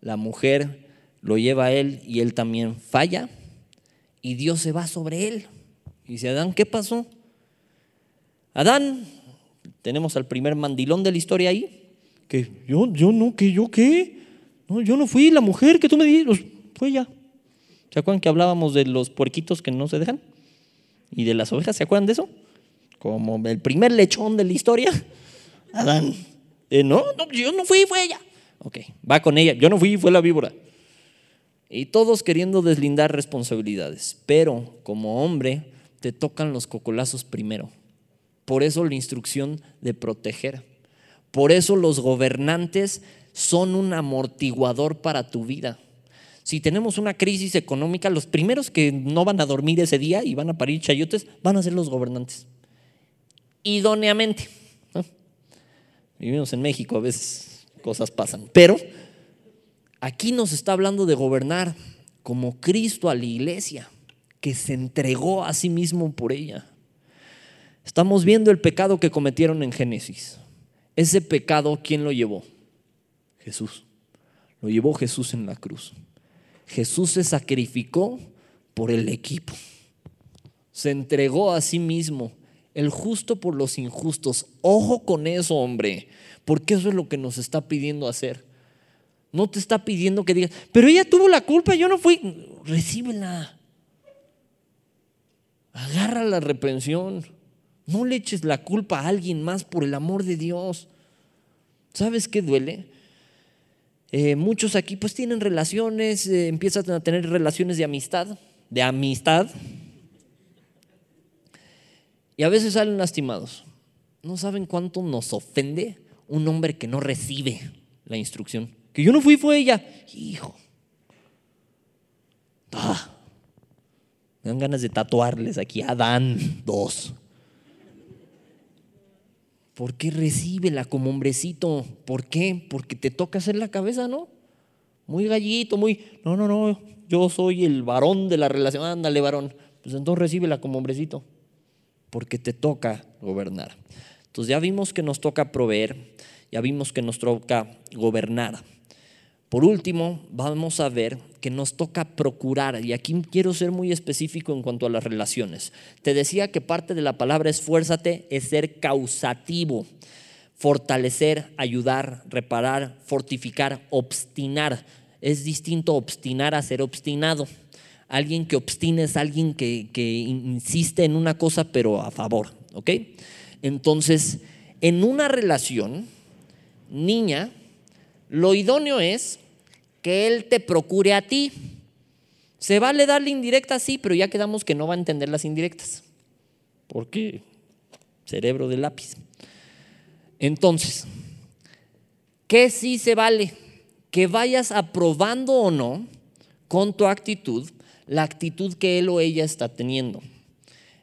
la mujer lo lleva a él y él también falla y Dios se va sobre él. Y dice, Adán, ¿qué pasó? Adán, tenemos al primer mandilón de la historia ahí, que yo, yo no, que yo qué, no, yo no fui la mujer que tú me dijiste, fue ella. ¿Se acuerdan que hablábamos de los puerquitos que no se dejan? Y de las ovejas, ¿se acuerdan de eso? Como el primer lechón de la historia. Adán, eh, no, no, yo no fui, fue ella. Ok, va con ella. Yo no fui, fue la víbora. Y todos queriendo deslindar responsabilidades. Pero como hombre, te tocan los cocolazos primero. Por eso la instrucción de proteger. Por eso los gobernantes son un amortiguador para tu vida. Si tenemos una crisis económica, los primeros que no van a dormir ese día y van a parir chayotes van a ser los gobernantes. Idóneamente. Vivimos en México, a veces cosas pasan. Pero aquí nos está hablando de gobernar como Cristo a la iglesia, que se entregó a sí mismo por ella. Estamos viendo el pecado que cometieron en Génesis. Ese pecado, ¿quién lo llevó? Jesús. Lo llevó Jesús en la cruz. Jesús se sacrificó por el equipo. Se entregó a sí mismo el justo por los injustos. Ojo con eso, hombre, porque eso es lo que nos está pidiendo hacer. No te está pidiendo que digas, pero ella tuvo la culpa, yo no fui. Recíbela. Agarra la reprensión. No le eches la culpa a alguien más por el amor de Dios. ¿Sabes qué duele? Eh, muchos aquí pues tienen relaciones, eh, empiezan a tener relaciones de amistad, de amistad, y a veces salen lastimados. No saben cuánto nos ofende un hombre que no recibe la instrucción. Que yo no fui, fue ella. Hijo. Ah, me dan ganas de tatuarles aquí Adán 2. ¿Por qué recíbela como hombrecito? ¿Por qué? Porque te toca hacer la cabeza, ¿no? Muy gallito, muy. No, no, no. Yo soy el varón de la relación. Ándale, varón. Pues entonces recíbela como hombrecito porque te toca gobernar. Entonces ya vimos que nos toca proveer, ya vimos que nos toca gobernar. Por último, vamos a ver que nos toca procurar, y aquí quiero ser muy específico en cuanto a las relaciones. Te decía que parte de la palabra esfuérzate es ser causativo, fortalecer, ayudar, reparar, fortificar, obstinar. Es distinto obstinar a ser obstinado. Alguien que obstina es alguien que, insiste en una cosa pero a favor, ¿ok? Entonces, en una relación, niña, lo idóneo es que él te procure a ti. Se vale darle indirecta, sí, pero ya quedamos que no va a entender las indirectas. Porque cerebro de lápiz. Entonces, ¿qué sí se vale? Que vayas aprobando o no con tu actitud la actitud que él o ella está teniendo.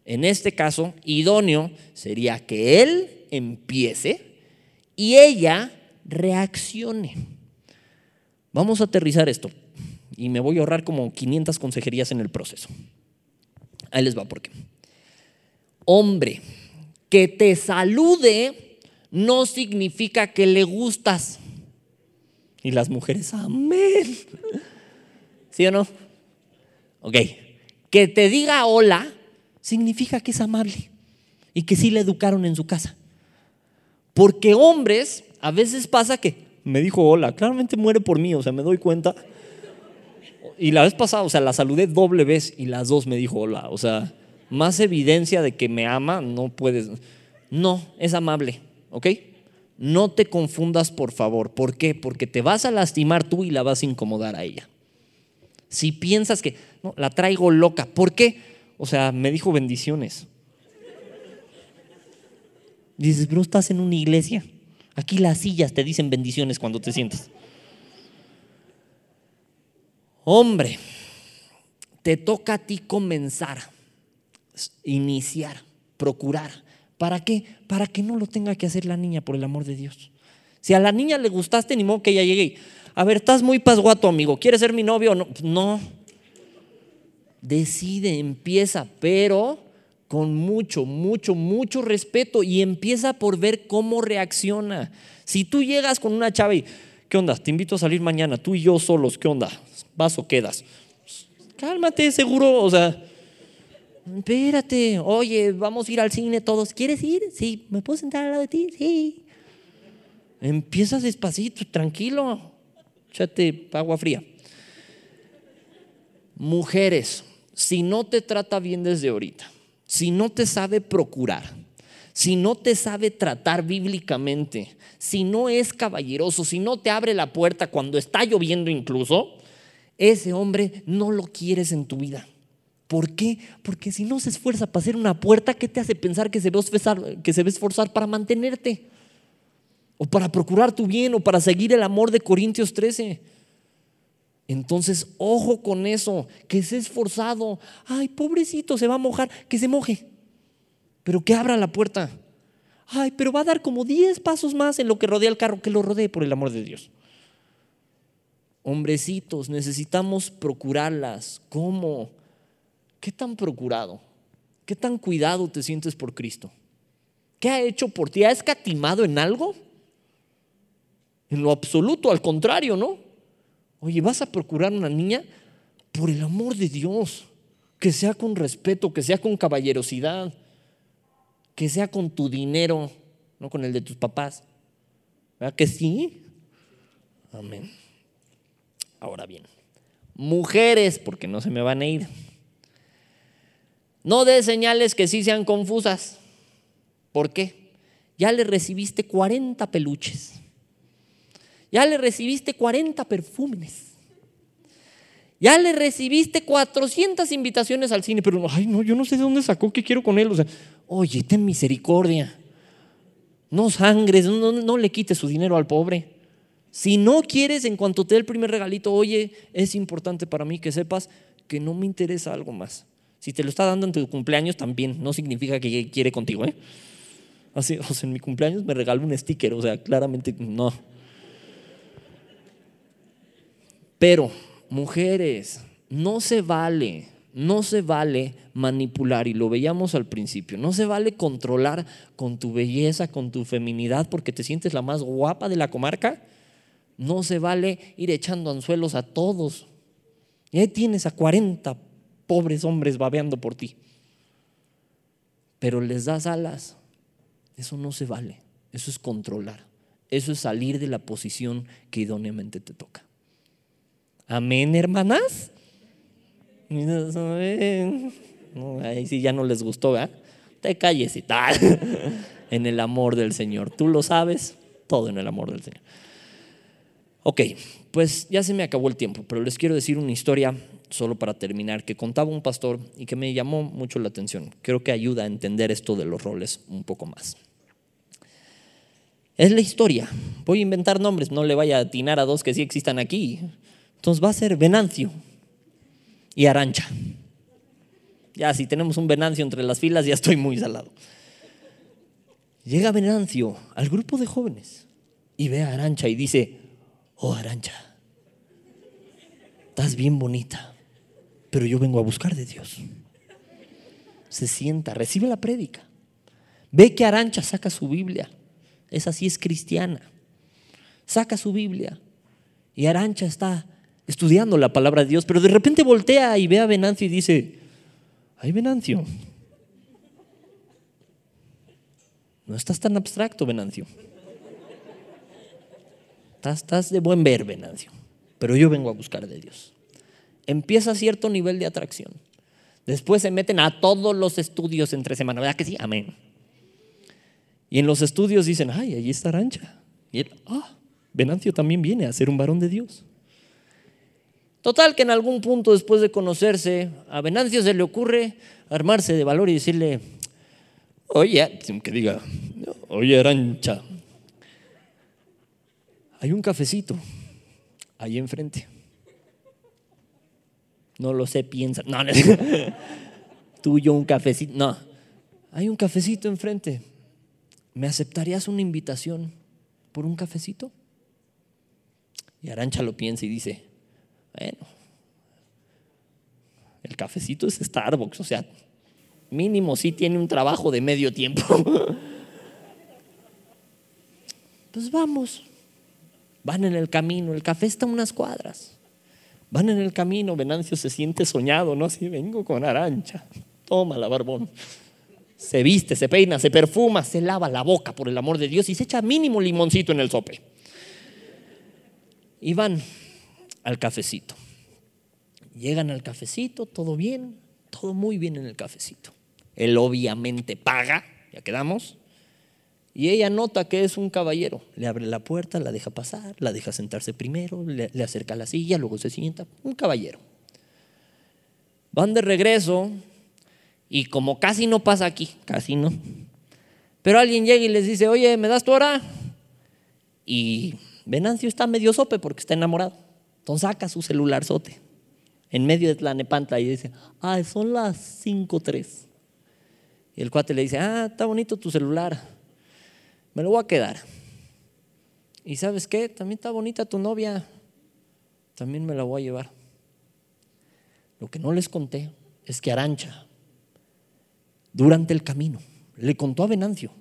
En este caso, idóneo sería que él empiece y ella reaccione. Vamos a aterrizar esto y me voy a ahorrar como 500 consejerías en el proceso. Ahí les va por qué. Hombre, que te salude no significa que le gustas. Y las mujeres, amén. ¿Sí o no? Ok, que te diga hola significa que es amable y que sí le educaron en su casa. Porque hombres, a veces pasa que me dijo hola, claramente muere por mí, o sea, me doy cuenta. Y la vez pasada, o sea, la saludé doble vez y las dos me dijo hola, o sea, más evidencia de que me ama, no puedes. No, es amable, ¿ok? No te confundas, por favor. ¿Por qué? Porque te vas a lastimar tú y la vas a incomodar a ella. Si piensas que la traigo loca, ¿por qué? O sea, me dijo bendiciones. Dices, pero estás en una iglesia. Aquí las sillas te dicen bendiciones cuando te sientas. Hombre, te toca a ti comenzar, iniciar, procurar. ¿Para qué? Para que no lo tenga que hacer la niña, por el amor de Dios. Si a la niña le gustaste, ni modo que ella llegue y, a ver, estás muy pasguato, amigo, ¿quieres ser mi novio no? No. Decide, empieza, pero con mucho, mucho, mucho respeto y empieza por ver cómo reacciona. Si tú llegas con una chava y, ¿qué onda? Te invito a salir mañana, tú y yo solos, ¿qué onda? ¿Vas o quedas? Cálmate, seguro, o sea, espérate, oye, vamos a ir al cine todos, ¿quieres ir? Sí, ¿me puedo sentar al lado de ti? Sí. Empiezas despacito, tranquilo, échate agua fría. Mujeres, si no te trata bien desde ahorita, si no te sabe procurar, si no te sabe tratar bíblicamente, si no es caballeroso, si no te abre la puerta cuando está lloviendo incluso, ese hombre no lo quieres en tu vida. ¿Por qué? Porque si no se esfuerza para hacer una puerta, ¿qué te hace pensar que se, va a esforzar, que se va esforzar para mantenerte? O para procurar tu bien, o para seguir el amor de Corintios 13. Entonces, ojo con eso, que se esforzado. Ay, pobrecito, se va a mojar, que se moje. Pero que abra la puerta. Ay, pero va a dar como 10 pasos más en lo que rodea el carro, que lo rodee por el amor de Dios. Hombrecitos, necesitamos procurarlas. ¿Cómo? ¿Qué tan procurado? ¿Qué tan cuidado te sientes por Cristo? ¿Qué ha hecho por ti? ¿Ha escatimado en algo? En lo absoluto, al contrario, ¿no? Oye, vas a procurar una niña por el amor de Dios, que sea con respeto, que sea con caballerosidad, que sea con tu dinero, no con el de tus papás. ¿Verdad que sí? Amén. Ahora bien, mujeres, porque no se me van a ir. No des señales que sí sean confusas. ¿Por qué? Ya le recibiste 40 peluches. Ya le recibiste 40 perfumes. Ya le recibiste 400 invitaciones al cine, pero ay, no, yo no sé de dónde sacó qué quiero con él. Oye, ten misericordia. No sangres, no, no le quites su dinero al pobre. Si no quieres, en cuanto te dé el primer regalito, oye, es importante para mí que sepas que no me interesa algo más. Si te lo está dando en tu cumpleaños, también no significa que quiere contigo. ¿eh? Así, o sea, en mi cumpleaños me regaló un sticker, o sea, claramente no. Pero, mujeres, no se vale, no se vale manipular, y lo veíamos al principio, no se vale controlar con tu belleza, con tu feminidad, porque te sientes la más guapa de la comarca. No se vale ir echando anzuelos a todos. Y ahí tienes a 40 pobres hombres babeando por ti. Pero les das alas. Eso no se vale. Eso es controlar. Eso es salir de la posición que idóneamente te toca. Amén, hermanas. ahí sí ya no les gustó, ¿verdad? Te calles y tal. en el amor del Señor. Tú lo sabes, todo en el amor del Señor. Ok, pues ya se me acabó el tiempo, pero les quiero decir una historia solo para terminar que contaba un pastor y que me llamó mucho la atención. Creo que ayuda a entender esto de los roles un poco más. Es la historia. Voy a inventar nombres, no le vaya a atinar a dos que sí existan aquí. Entonces va a ser Venancio y Arancha. Ya, si tenemos un Venancio entre las filas, ya estoy muy salado. Llega Venancio al grupo de jóvenes y ve a Arancha y dice, oh Arancha, estás bien bonita, pero yo vengo a buscar de Dios. Se sienta, recibe la prédica. Ve que Arancha saca su Biblia. Esa sí es cristiana. Saca su Biblia. Y Arancha está estudiando la palabra de Dios, pero de repente voltea y ve a Venancio y dice, ay Venancio, no estás tan abstracto, Venancio. Estás, de buen ver, Venancio, pero yo vengo a buscar de Dios. Empieza cierto nivel de atracción. Después se meten a todos los estudios entre semana, ¿verdad que sí? Amén. Y en los estudios dicen, ay, allí está Arancha. Y él, ah, Venancio también viene a ser un varón de Dios. Total que en algún punto después de conocerse, a Venancio se le ocurre armarse de valor y decirle, oye, que diga, oye Arancha, hay un cafecito ahí enfrente. No lo sé, piensa. No, no. tú yo un cafecito. No, hay un cafecito enfrente. ¿Me aceptarías una invitación por un cafecito? Y Arancha lo piensa y dice, bueno, el cafecito es Starbucks, o sea, mínimo sí tiene un trabajo de medio tiempo. pues vamos, van en el camino, el café está a unas cuadras. Van en el camino, Venancio se siente soñado, ¿no? Así vengo con Arancha, toma la barbón se viste, se peina, se perfuma, se lava la boca por el amor de Dios y se echa mínimo limoncito en el sope. Y van al cafecito. Llegan al cafecito, todo bien, todo muy bien en el cafecito. Él obviamente paga, ya quedamos. Y ella nota que es un caballero. Le abre la puerta, la deja pasar, la deja sentarse primero, le, le acerca la silla, luego se sienta. Un caballero. Van de regreso y como casi no pasa aquí, casi no. Pero alguien llega y les dice, oye, ¿me das tu hora? Y Venancio está medio sope porque está enamorado. Entonces saca su celular sote en medio de la nepanta y dice, ah, son las 5.3. Y el cuate le dice, ah, está bonito tu celular, me lo voy a quedar. Y sabes qué, también está bonita tu novia, también me la voy a llevar. Lo que no les conté es que Arancha durante el camino. Le contó a Venancio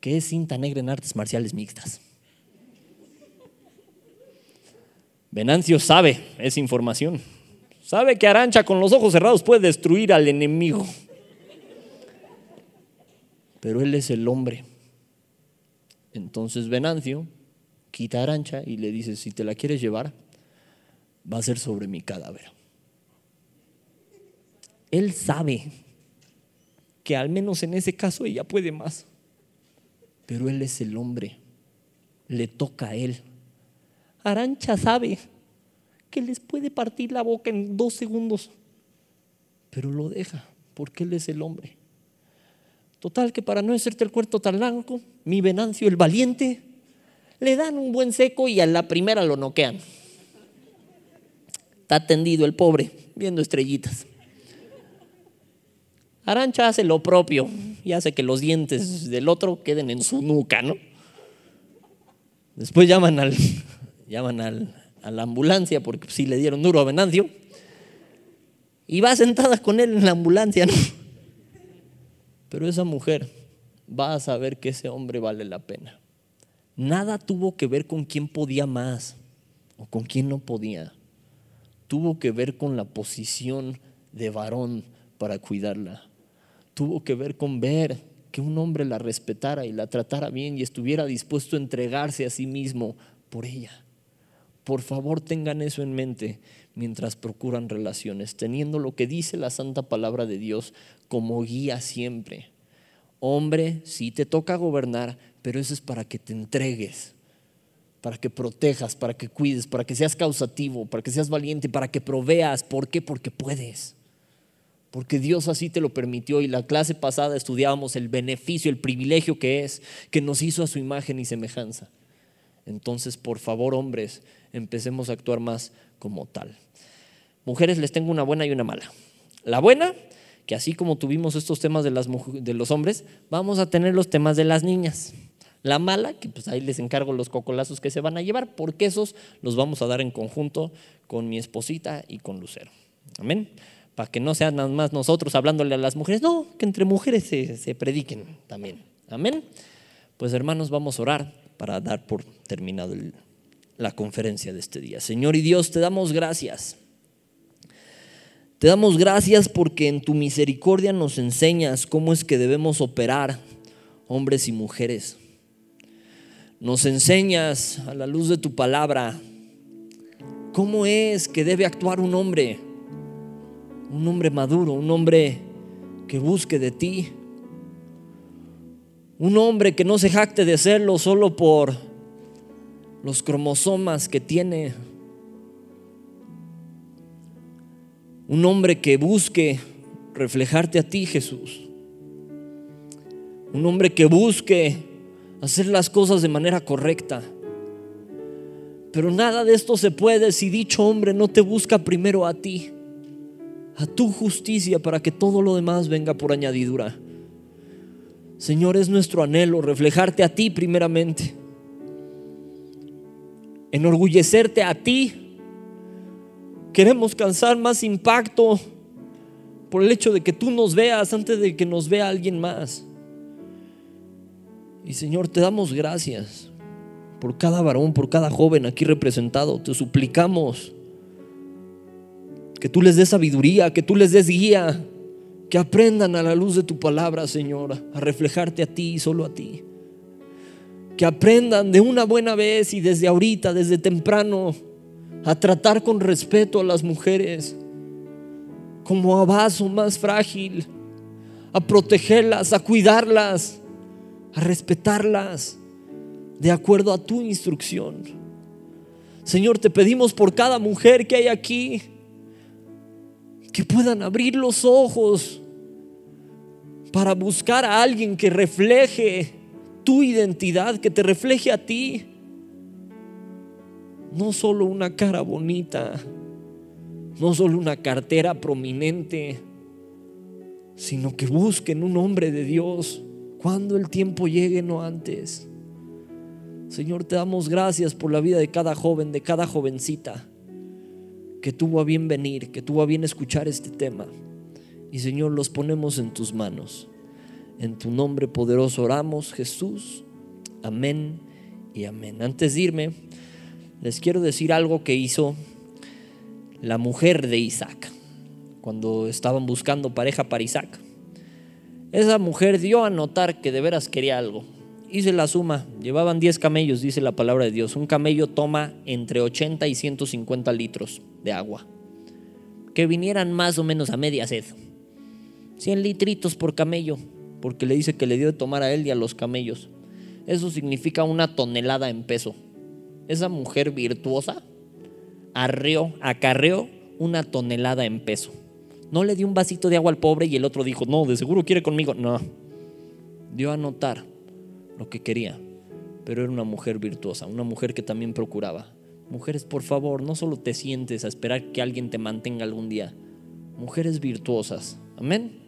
que es cinta negra en artes marciales mixtas. Venancio sabe esa información. Sabe que Arancha con los ojos cerrados puede destruir al enemigo. Pero él es el hombre. Entonces Venancio quita a Arancha y le dice, si te la quieres llevar, va a ser sobre mi cadáver. Él sabe que al menos en ese caso ella puede más. Pero él es el hombre, le toca a él. Arancha sabe que les puede partir la boca en dos segundos, pero lo deja porque él es el hombre. Total que para no hacerte el cuarto tan largo, mi Venancio el valiente, le dan un buen seco y a la primera lo noquean. Está tendido el pobre, viendo estrellitas. Arancha hace lo propio y hace que los dientes del otro queden en su nuca, ¿no? Después llaman al, llaman al, a la ambulancia porque sí le dieron duro a Venancio. Y va sentada con él en la ambulancia. Pero esa mujer va a saber que ese hombre vale la pena. Nada tuvo que ver con quién podía más o con quién no podía. Tuvo que ver con la posición de varón para cuidarla tuvo que ver con ver que un hombre la respetara y la tratara bien y estuviera dispuesto a entregarse a sí mismo por ella. Por favor tengan eso en mente mientras procuran relaciones, teniendo lo que dice la santa palabra de Dios como guía siempre. Hombre, sí te toca gobernar, pero eso es para que te entregues, para que protejas, para que cuides, para que seas causativo, para que seas valiente, para que proveas. ¿Por qué? Porque puedes porque Dios así te lo permitió y la clase pasada estudiábamos el beneficio, el privilegio que es, que nos hizo a su imagen y semejanza. Entonces, por favor, hombres, empecemos a actuar más como tal. Mujeres, les tengo una buena y una mala. La buena, que así como tuvimos estos temas de, los hombres, vamos a tener los temas de las niñas. La mala, que pues ahí les encargo los cocolazos que se van a llevar, porque esos los vamos a dar en conjunto con mi esposita y con Lucero. Amén para que no sean nada más nosotros hablándole a las mujeres, no, que entre mujeres se, prediquen también. Amén. Pues hermanos, vamos a orar para dar por terminado la conferencia de este día. Señor y Dios, te damos gracias. Te damos gracias porque en tu misericordia nos enseñas cómo es que debemos operar hombres y mujeres. Nos enseñas a la luz de tu palabra cómo es que debe actuar un hombre, un hombre maduro, un hombre que busque de ti, un hombre que no se jacte de serlo solo por los cromosomas que tiene, un hombre que busque reflejarte a ti, Jesús. Un hombre que busque hacer las cosas de manera correcta. Pero nada de esto se puede si dicho hombre no te busca primero a ti, a tu justicia, para que todo lo demás venga por añadidura. Señor, es nuestro anhelo reflejarte a ti primeramente, enorgullecerte a ti Queremos causar más impacto por el hecho de que tú nos veas antes de que nos vea alguien más. Y Señor, te damos gracias por cada varón, por cada joven aquí representado. Te suplicamos que tú les des sabiduría, que tú les des guía, que aprendan a la luz de tu palabra, Señor, a reflejarte a ti y solo a ti. Que aprendan de una buena vez y desde ahorita, desde temprano, a tratar con respeto a las mujeres como a vaso más frágil, a protegerlas, a cuidarlas, a respetarlas de acuerdo a tu instrucción. Señor, te pedimos por cada mujer que hay aquí que puedan abrir los ojos para buscar a alguien que refleje tu identidad, que te refleje a ti no solo una cara bonita, no solo una cartera prominente, sino que busquen un hombre de Dios cuando el tiempo llegue, no antes. Señor, te damos gracias por la vida de cada joven, de cada jovencita que tuvo a bien venir, que tuvo a bien escuchar este tema. Y Señor, los ponemos en tus manos. En tu nombre poderoso oramos, Jesús. Amén y amén. Antes de irme, les quiero decir algo que hizo la mujer de Isaac cuando estaban buscando pareja para Isaac. Esa mujer dio a notar que de veras quería algo. Hice la suma, llevaban 10 camellos, dice la palabra de Dios. Un camello toma entre 80 y 150 litros de agua. Que vinieran más o menos a media sed. 100 litritos por camello, porque le dice que le dio de tomar a él y a los camellos. Eso significa una tonelada en peso esa mujer virtuosa arreó, acarreó una tonelada en peso. No le dio un vasito de agua al pobre y el otro dijo, no, de seguro quiere conmigo. No, dio a notar lo que quería, pero era una mujer virtuosa, una mujer que también procuraba. Mujeres, por favor, no solo te sientes a esperar que alguien te mantenga algún día. Mujeres virtuosas. Amén.